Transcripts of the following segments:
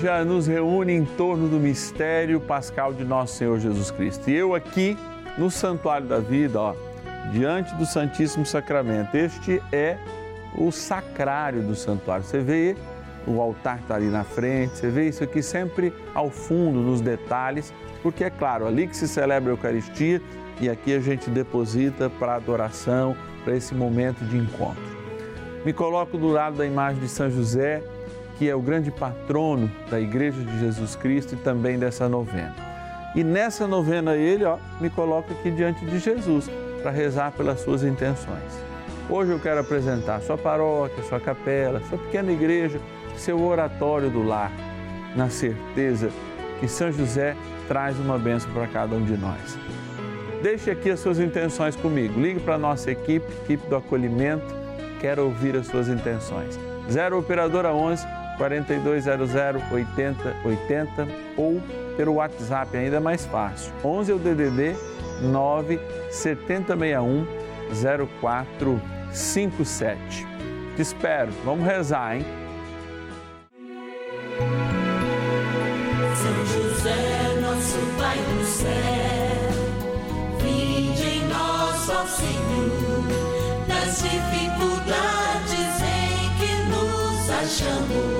igreja nos reúne em torno do mistério pascal de nosso Senhor Jesus Cristo. E eu aqui no Santuário da Vida, ó, diante do Santíssimo Sacramento. Este é o sacrário do santuário. Você vê o altar está ali na frente, você vê isso aqui sempre ao fundo, nos detalhes, porque é claro, ali que se celebra a Eucaristia e aqui a gente deposita para adoração, para esse momento de encontro. Me coloco do lado da imagem de São José, que é o grande patrono da Igreja de Jesus Cristo e também dessa novena. E nessa novena ele, ó, me coloca aqui diante de Jesus para rezar pelas suas intenções. Hoje eu quero apresentar sua paróquia, sua capela, sua pequena igreja, seu oratório do lar, na certeza que São José traz uma bênção para cada um de nós. Deixe aqui as suas intenções comigo. Ligue para a nossa equipe, equipe do acolhimento. Quero ouvir as suas intenções. 0 Operadora 11 4200 8080 ou pelo WhatsApp, ainda é mais fácil. 11 é o DDD 9 7061 0457. Te espero. Vamos rezar, hein? São José, nosso Pai do céu, vinde em nós, Senhor, nas dificuldades em que nos achamos.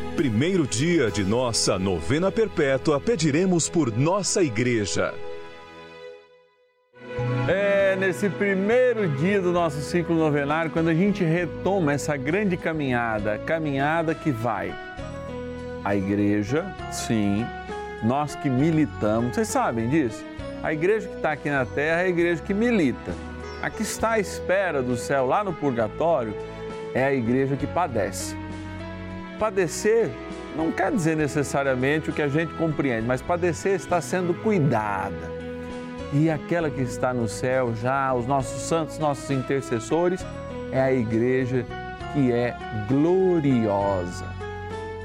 primeiro dia de nossa novena perpétua, pediremos por nossa igreja. É nesse primeiro dia do nosso ciclo novenário, quando a gente retoma essa grande caminhada, caminhada que vai a igreja, sim, nós que militamos, vocês sabem disso? A igreja que está aqui na terra é a igreja que milita. A que está à espera do céu lá no purgatório é a igreja que padece. Padecer não quer dizer necessariamente o que a gente compreende, mas padecer está sendo cuidada. E aquela que está no céu já, os nossos santos, nossos intercessores, é a igreja que é gloriosa.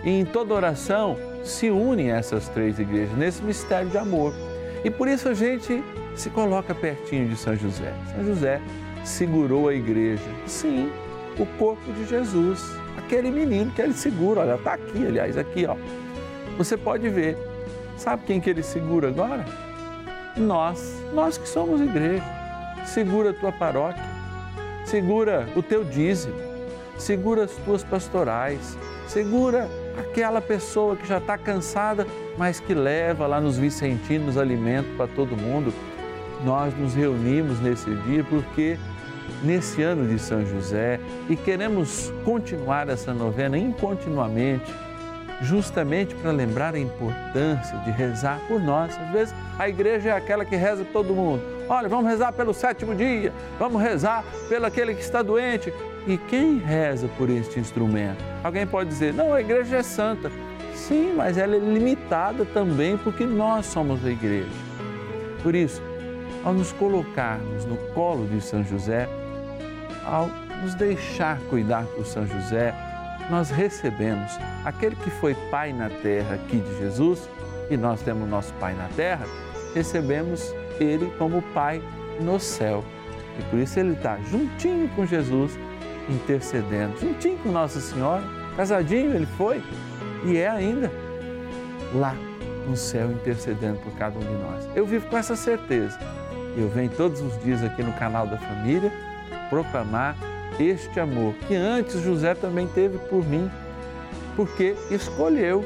E em toda oração se unem essas três igrejas nesse mistério de amor. E por isso a gente se coloca pertinho de São José. São José segurou a igreja. Sim, o corpo de Jesus. Aquele menino que ele segura, olha, está aqui, aliás, aqui, ó. Você pode ver. Sabe quem que ele segura agora? Nós, nós que somos igreja. Segura a tua paróquia, segura o teu dízimo, segura as tuas pastorais, segura aquela pessoa que já está cansada, mas que leva lá nos Vicentinos alimento para todo mundo. Nós nos reunimos nesse dia porque nesse ano de São José e queremos continuar essa novena incontinuamente, justamente para lembrar a importância de rezar por nós. Às vezes a igreja é aquela que reza por todo mundo. Olha, vamos rezar pelo sétimo dia, vamos rezar pelo aquele que está doente. E quem reza por este instrumento? Alguém pode dizer, não, a igreja é santa. Sim, mas ela é limitada também porque nós somos a igreja. Por isso, ao nos colocarmos no colo de São José, ao nos deixar cuidar por São José, nós recebemos aquele que foi Pai na terra aqui de Jesus, e nós temos nosso Pai na terra, recebemos Ele como Pai no céu. E por isso Ele está juntinho com Jesus, intercedendo, juntinho com Nossa Senhora, casadinho ele foi, e é ainda lá no céu intercedendo por cada um de nós. Eu vivo com essa certeza. Eu venho todos os dias aqui no canal da família proclamar este amor que antes José também teve por mim, porque escolheu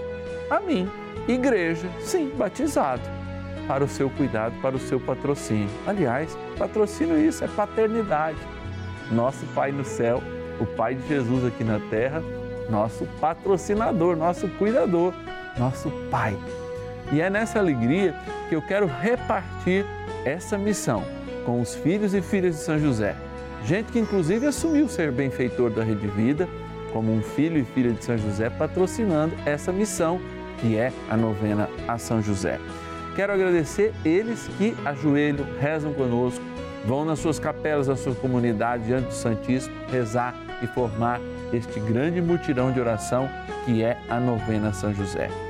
a mim, igreja, sim, batizado, para o seu cuidado, para o seu patrocínio. Aliás, patrocínio isso é paternidade. Nosso Pai no céu, o Pai de Jesus aqui na terra, nosso patrocinador, nosso cuidador, nosso Pai. E é nessa alegria que eu quero repartir essa missão com os filhos e filhas de São José Gente que inclusive assumiu ser benfeitor da Rede Vida, como um filho e filha de São José, patrocinando essa missão que é a novena a São José. Quero agradecer eles que ajoelham, rezam conosco, vão nas suas capelas, na sua comunidade, diante do Santíssimo, rezar e formar este grande mutirão de oração que é a novena São José.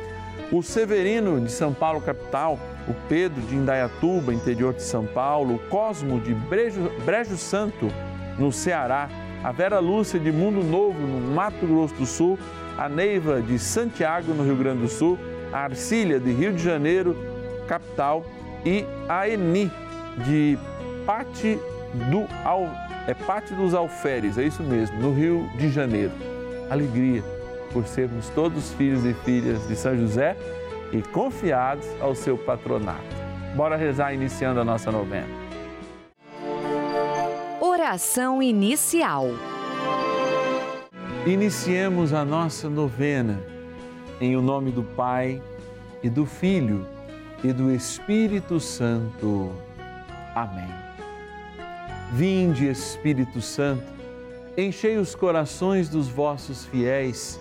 O Severino de São Paulo, capital, o Pedro de Indaiatuba, interior de São Paulo, o Cosmo de Brejo, Brejo Santo, no Ceará, a Vera Lúcia de Mundo Novo, no Mato Grosso do Sul, a Neiva de Santiago, no Rio Grande do Sul, a Arcília de Rio de Janeiro, capital, e a Eni de Pate, do Al, é dos Alferes, é isso mesmo, no Rio de Janeiro. Alegria por sermos todos filhos e filhas de São José e confiados ao seu patronato. Bora rezar iniciando a nossa novena. Oração inicial. Iniciemos a nossa novena em o nome do Pai e do Filho e do Espírito Santo. Amém. Vinde, Espírito Santo, enchei os corações dos vossos fiéis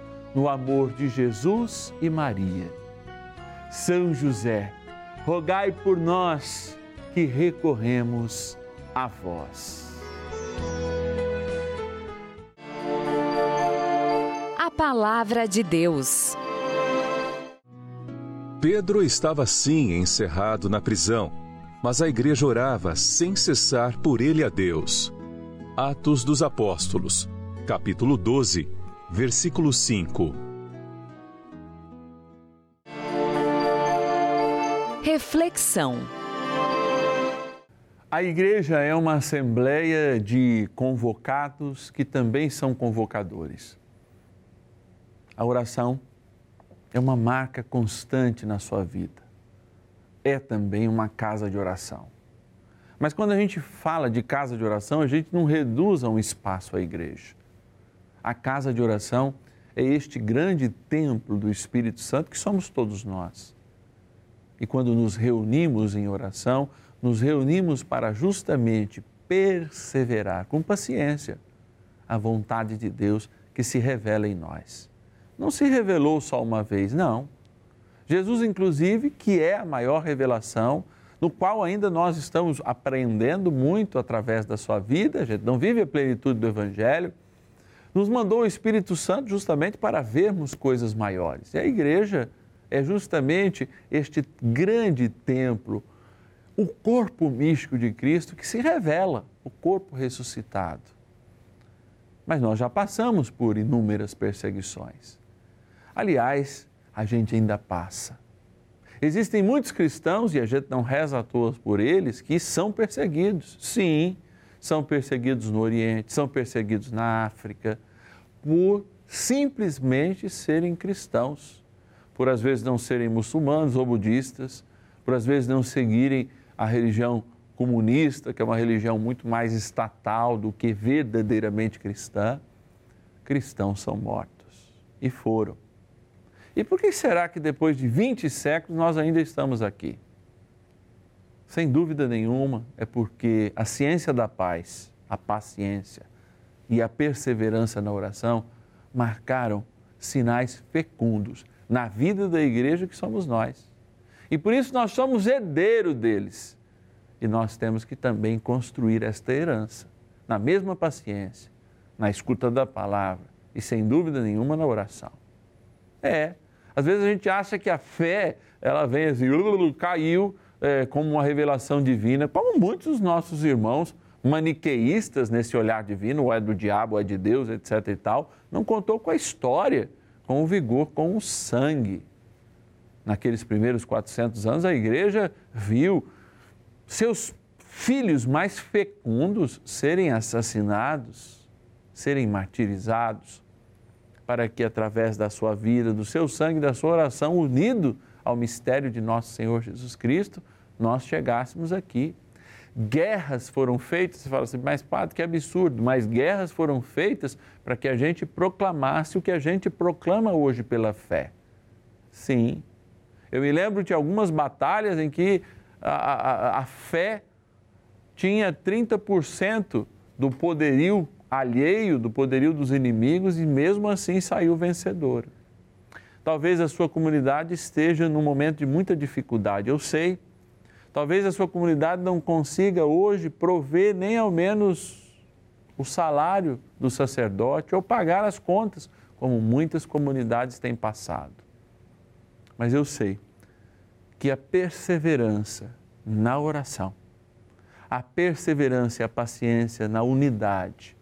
no amor de Jesus e Maria. São José, rogai por nós que recorremos a vós. A Palavra de Deus. Pedro estava sim encerrado na prisão, mas a igreja orava sem cessar por ele a Deus. Atos dos Apóstolos, capítulo 12 versículo 5. Reflexão. A igreja é uma assembleia de convocados que também são convocadores. A oração é uma marca constante na sua vida. é também uma casa de oração. Mas quando a gente fala de casa de oração, a gente não reduz a um espaço a igreja. A casa de oração é este grande templo do Espírito Santo que somos todos nós. E quando nos reunimos em oração, nos reunimos para justamente perseverar com paciência a vontade de Deus que se revela em nós. Não se revelou só uma vez, não. Jesus, inclusive, que é a maior revelação, no qual ainda nós estamos aprendendo muito através da sua vida, a gente não vive a plenitude do Evangelho, nos mandou o Espírito Santo justamente para vermos coisas maiores. E a igreja é justamente este grande templo, o corpo místico de Cristo que se revela, o corpo ressuscitado. Mas nós já passamos por inúmeras perseguições. Aliás, a gente ainda passa. Existem muitos cristãos, e a gente não reza à toa por eles, que são perseguidos. Sim, são perseguidos no Oriente, são perseguidos na África, por simplesmente serem cristãos, por às vezes não serem muçulmanos ou budistas, por às vezes não seguirem a religião comunista, que é uma religião muito mais estatal do que verdadeiramente cristã. Cristãos são mortos e foram. E por que será que depois de 20 séculos nós ainda estamos aqui? Sem dúvida nenhuma, é porque a ciência da paz, a paciência e a perseverança na oração marcaram sinais fecundos na vida da igreja que somos nós. E por isso nós somos herdeiro deles. E nós temos que também construir esta herança na mesma paciência, na escuta da palavra e sem dúvida nenhuma na oração. É, às vezes a gente acha que a fé, ela vem assim, caiu é, como uma revelação divina, como muitos dos nossos irmãos maniqueístas nesse olhar divino, ou é do diabo, ou é de Deus, etc e tal, não contou com a história, com o vigor, com o sangue. Naqueles primeiros 400 anos, a igreja viu seus filhos mais fecundos serem assassinados, serem martirizados, para que através da sua vida, do seu sangue, da sua oração, unido ao mistério de nosso Senhor Jesus Cristo, nós chegássemos aqui. Guerras foram feitas, você fala assim, mas padre, que absurdo, mas guerras foram feitas para que a gente proclamasse o que a gente proclama hoje pela fé. Sim. Eu me lembro de algumas batalhas em que a, a, a fé tinha 30% do poderio alheio, do poderio dos inimigos e mesmo assim saiu vencedor. Talvez a sua comunidade esteja num momento de muita dificuldade, eu sei. Talvez a sua comunidade não consiga hoje prover nem ao menos o salário do sacerdote ou pagar as contas, como muitas comunidades têm passado. Mas eu sei que a perseverança na oração, a perseverança e a paciência na unidade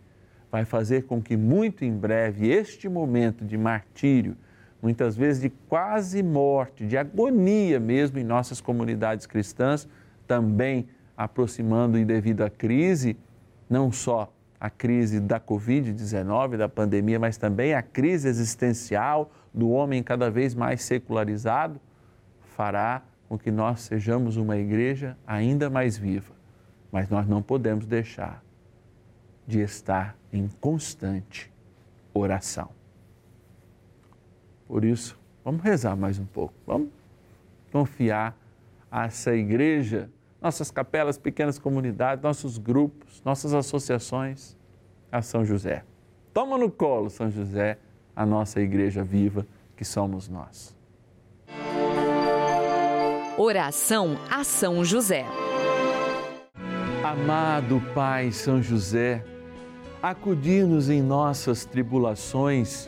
vai fazer com que muito em breve este momento de martírio, muitas vezes de quase morte, de agonia mesmo em nossas comunidades cristãs, também aproximando e devido à crise, não só a crise da Covid-19, da pandemia, mas também a crise existencial do homem cada vez mais secularizado, fará com que nós sejamos uma igreja ainda mais viva. Mas nós não podemos deixar de estar em constante oração. Por isso, vamos rezar mais um pouco. Vamos confiar a essa igreja, nossas capelas, pequenas comunidades, nossos grupos, nossas associações, a São José. Toma no colo, São José, a nossa igreja viva que somos nós. Oração a São José. Amado Pai São José, acudir-nos em nossas tribulações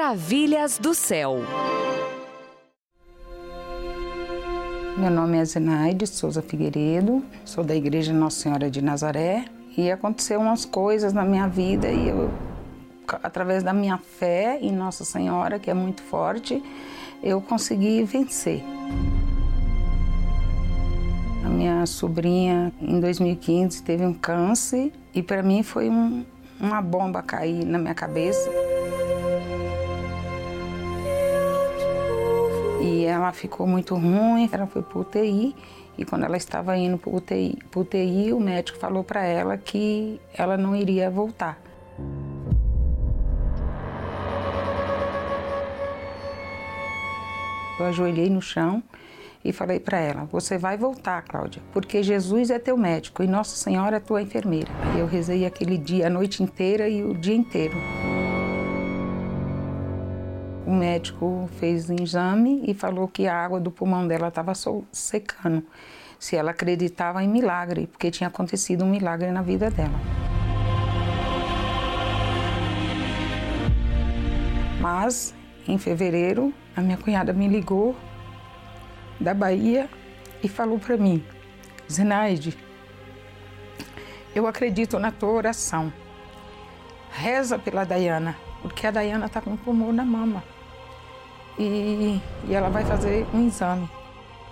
Maravilhas do céu. Meu nome é Zenaide Souza Figueiredo, sou da Igreja Nossa Senhora de Nazaré e aconteceu umas coisas na minha vida e eu, através da minha fé em Nossa Senhora, que é muito forte, eu consegui vencer. A minha sobrinha, em 2015, teve um câncer e para mim foi um, uma bomba cair na minha cabeça. E ela ficou muito ruim, ela foi para UTI e quando ela estava indo para UTI, UTI, o médico falou para ela que ela não iria voltar. Eu ajoelhei no chão e falei para ela: Você vai voltar, Cláudia, porque Jesus é teu médico e Nossa Senhora é tua enfermeira. E eu rezei aquele dia, a noite inteira e o dia inteiro. O médico fez um exame e falou que a água do pulmão dela estava secando. Se ela acreditava em milagre, porque tinha acontecido um milagre na vida dela. Mas, em fevereiro, a minha cunhada me ligou da Bahia e falou para mim: Zenaide, eu acredito na tua oração. Reza pela Dayana, porque a Dayana está com tumor na mama. E, e ela vai fazer um exame.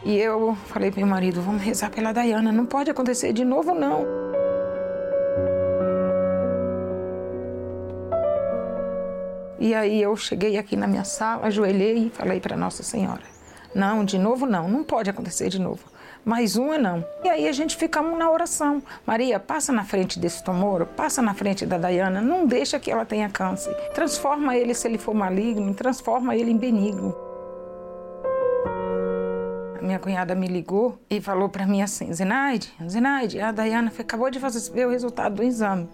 E eu falei para meu marido: vamos rezar pela Dayana, não pode acontecer de novo, não. E aí eu cheguei aqui na minha sala, ajoelhei e falei para Nossa Senhora: não, de novo não, não pode acontecer de novo. Mais uma não. E aí a gente ficamos na oração. Maria, passa na frente desse tumor, passa na frente da Dayana, não deixa que ela tenha câncer. Transforma ele se ele for maligno, transforma ele em benigno. A minha cunhada me ligou e falou para mim assim: Zenaide, Zenaide, a Dayana acabou de ver o resultado do exame.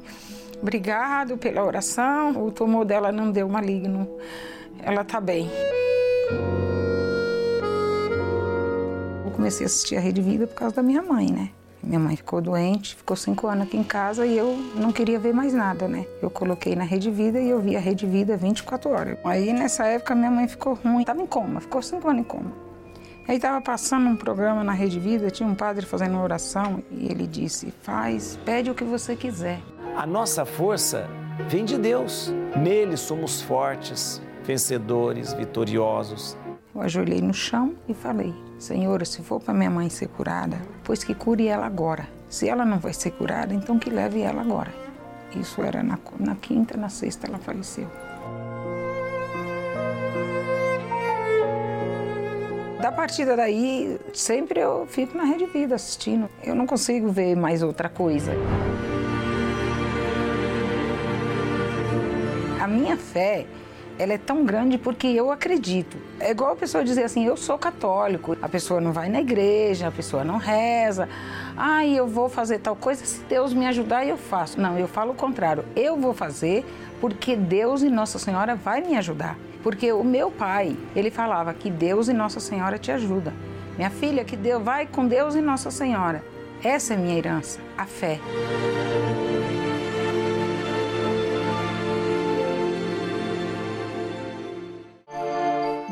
Obrigado pela oração, o tumor dela não deu maligno. Ela está bem. Comecei a assistir a Rede Vida por causa da minha mãe, né? Minha mãe ficou doente, ficou cinco anos aqui em casa e eu não queria ver mais nada, né? Eu coloquei na Rede Vida e eu vi a Rede Vida 24 horas. Aí nessa época minha mãe ficou ruim, tava em coma, ficou cinco anos em coma. Aí tava passando um programa na Rede Vida, tinha um padre fazendo uma oração e ele disse: "Faz, pede o que você quiser". A nossa força vem de Deus. Nele somos fortes, vencedores, vitoriosos. Eu ajoelhei no chão e falei: Senhor, se for para minha mãe ser curada, pois que cure ela agora. Se ela não vai ser curada, então que leve ela agora. Isso era na, na quinta, na sexta ela faleceu. Da partida daí, sempre eu fico na Rede Vida assistindo. Eu não consigo ver mais outra coisa. A minha fé ela é tão grande porque eu acredito. É igual a pessoa dizer assim, eu sou católico. A pessoa não vai na igreja, a pessoa não reza. Ah, eu vou fazer tal coisa, se Deus me ajudar, eu faço. Não, eu falo o contrário. Eu vou fazer porque Deus e Nossa Senhora vai me ajudar. Porque o meu pai, ele falava que Deus e Nossa Senhora te ajudam. Minha filha, que Deus vai com Deus e Nossa Senhora. Essa é minha herança, a fé.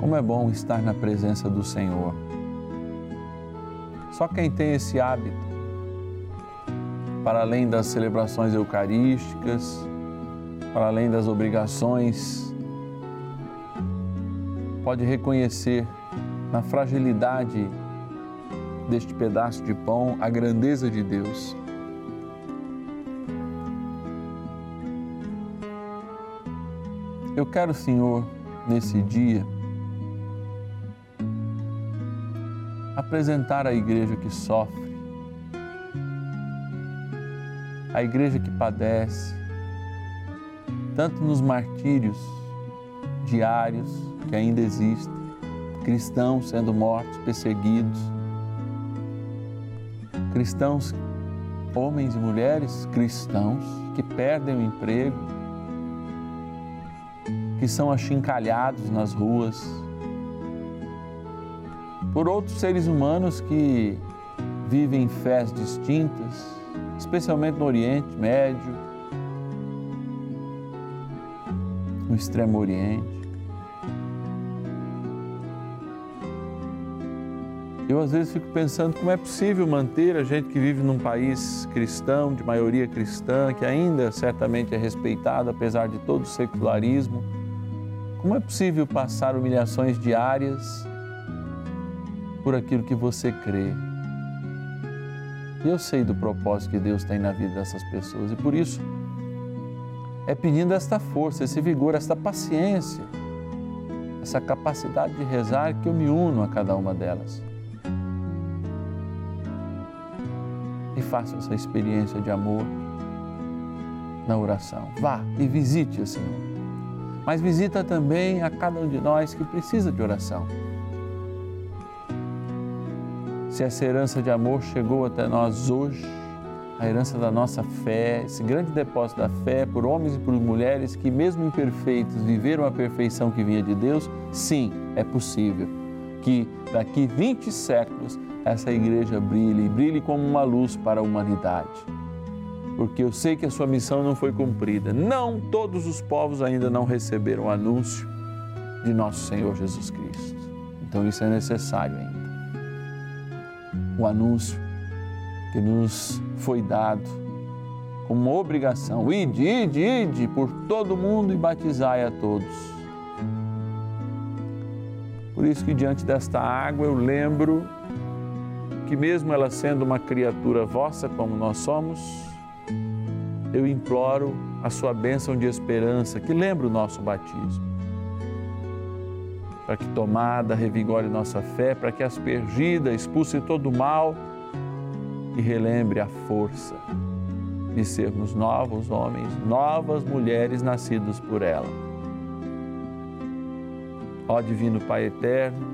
Como é bom estar na presença do Senhor. Só quem tem esse hábito, para além das celebrações eucarísticas, para além das obrigações, pode reconhecer na fragilidade deste pedaço de pão a grandeza de Deus. Eu quero, Senhor, nesse dia, apresentar a igreja que sofre, a igreja que padece, tanto nos martírios diários que ainda existem, cristãos sendo mortos, perseguidos, cristãos, homens e mulheres cristãos que perdem o emprego, que são achincalhados nas ruas, por outros seres humanos que vivem fés distintas, especialmente no Oriente Médio, no Extremo Oriente. Eu às vezes fico pensando como é possível manter a gente que vive num país cristão, de maioria cristã, que ainda certamente é respeitado apesar de todo o secularismo, como é possível passar humilhações diárias por aquilo que você crê? E eu sei do propósito que Deus tem na vida dessas pessoas e por isso é pedindo esta força, esse vigor, esta paciência, essa capacidade de rezar que eu me uno a cada uma delas. E faça essa experiência de amor na oração. Vá e visite o Senhor. Mas visita também a cada um de nós que precisa de oração. Se essa herança de amor chegou até nós hoje, a herança da nossa fé, esse grande depósito da fé por homens e por mulheres que, mesmo imperfeitos, viveram a perfeição que vinha de Deus, sim, é possível que daqui 20 séculos essa igreja brilhe brilhe como uma luz para a humanidade. Porque eu sei que a sua missão não foi cumprida. Não todos os povos ainda não receberam o anúncio de nosso Senhor Jesus Cristo. Então isso é necessário ainda. O anúncio que nos foi dado como obrigação. Ide, ide, ide por todo mundo e batizai a todos. Por isso que diante desta água eu lembro que mesmo ela sendo uma criatura vossa como nós somos, eu imploro a sua bênção de esperança, que lembra o nosso batismo. Para que tomada revigore nossa fé, para que aspergida expulse todo o mal e relembre a força de sermos novos homens, novas mulheres nascidos por ela. Ó Divino Pai Eterno,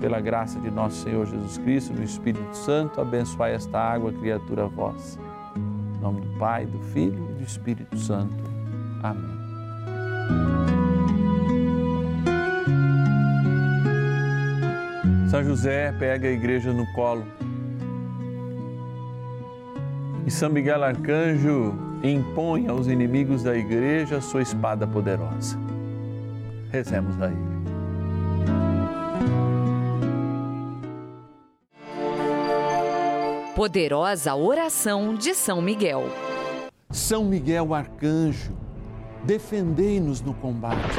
pela graça de nosso Senhor Jesus Cristo, do Espírito Santo, abençoai esta água, criatura vossa. Em nome do Pai, do Filho e do Espírito Santo. Amém. São José pega a igreja no colo. E São Miguel Arcanjo impõe aos inimigos da igreja a sua espada poderosa. Rezemos a ele. Poderosa oração de São Miguel. São Miguel Arcanjo, defendei-nos no combate.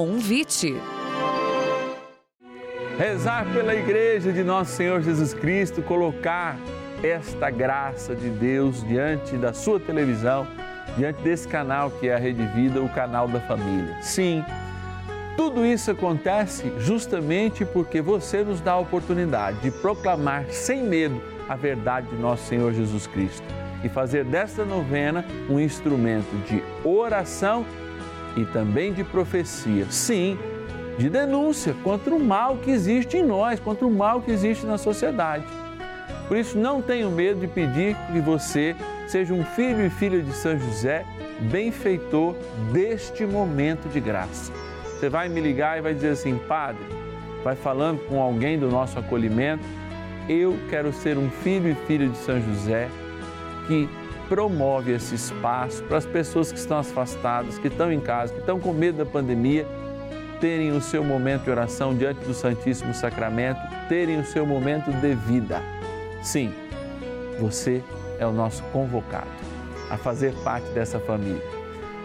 Convite. Rezar pela Igreja de Nosso Senhor Jesus Cristo, colocar esta graça de Deus diante da sua televisão, diante desse canal que é a Rede Vida, o canal da família. Sim, tudo isso acontece justamente porque você nos dá a oportunidade de proclamar sem medo a verdade de nosso Senhor Jesus Cristo e fazer desta novena um instrumento de oração e também de profecia. Sim, de denúncia contra o mal que existe em nós, contra o mal que existe na sociedade. Por isso, não tenho medo de pedir que você seja um filho e filha de São José, benfeitor deste momento de graça. Você vai me ligar e vai dizer assim, Padre, vai falando com alguém do nosso acolhimento, eu quero ser um filho e filha de São José que promove esse espaço para as pessoas que estão afastadas, que estão em casa, que estão com medo da pandemia, terem o seu momento de oração diante do Santíssimo Sacramento, terem o seu momento de vida. Sim, você é o nosso convocado a fazer parte dessa família.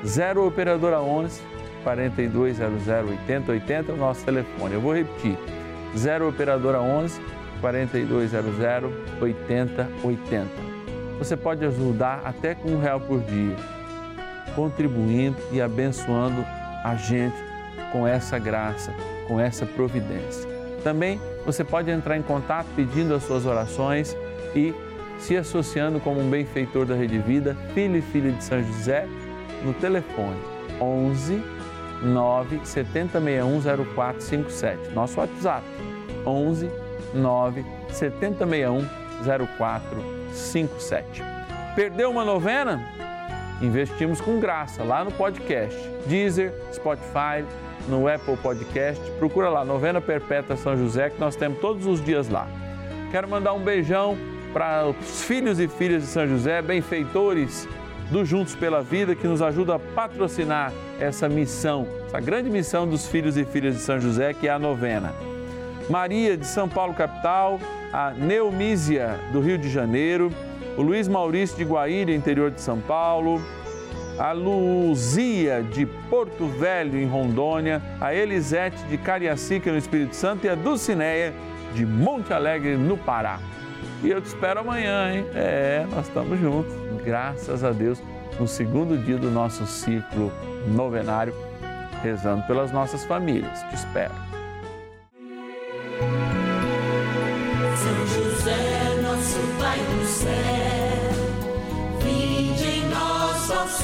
0 Operadora 11 4200 8080 é o nosso telefone. Eu vou repetir. 0 Operadora 11 4200 8080. Você pode ajudar até com um real por dia, contribuindo e abençoando a gente com essa graça, com essa providência. Também você pode entrar em contato pedindo as suas orações e se associando como um benfeitor da Rede Vida, filho e filha de São José, no telefone 11 9 7061 0457. Nosso WhatsApp 11 9 7061 0457. Perdeu uma novena? Investimos com graça lá no podcast. Deezer, Spotify, no Apple Podcast. Procura lá, Novena Perpétua São José, que nós temos todos os dias lá. Quero mandar um beijão para os filhos e filhas de São José, benfeitores do Juntos pela Vida, que nos ajuda a patrocinar essa missão, essa grande missão dos filhos e filhas de São José, que é a novena. Maria de São Paulo, capital, a Neumísia do Rio de Janeiro, o Luiz Maurício de Guaíra, interior de São Paulo, a Luzia de Porto Velho, em Rondônia, a Elisete de Cariacica, no Espírito Santo, e a Dulcineia de Monte Alegre, no Pará. E eu te espero amanhã, hein? É, nós estamos juntos, graças a Deus, no segundo dia do nosso ciclo novenário, rezando pelas nossas famílias. Te espero.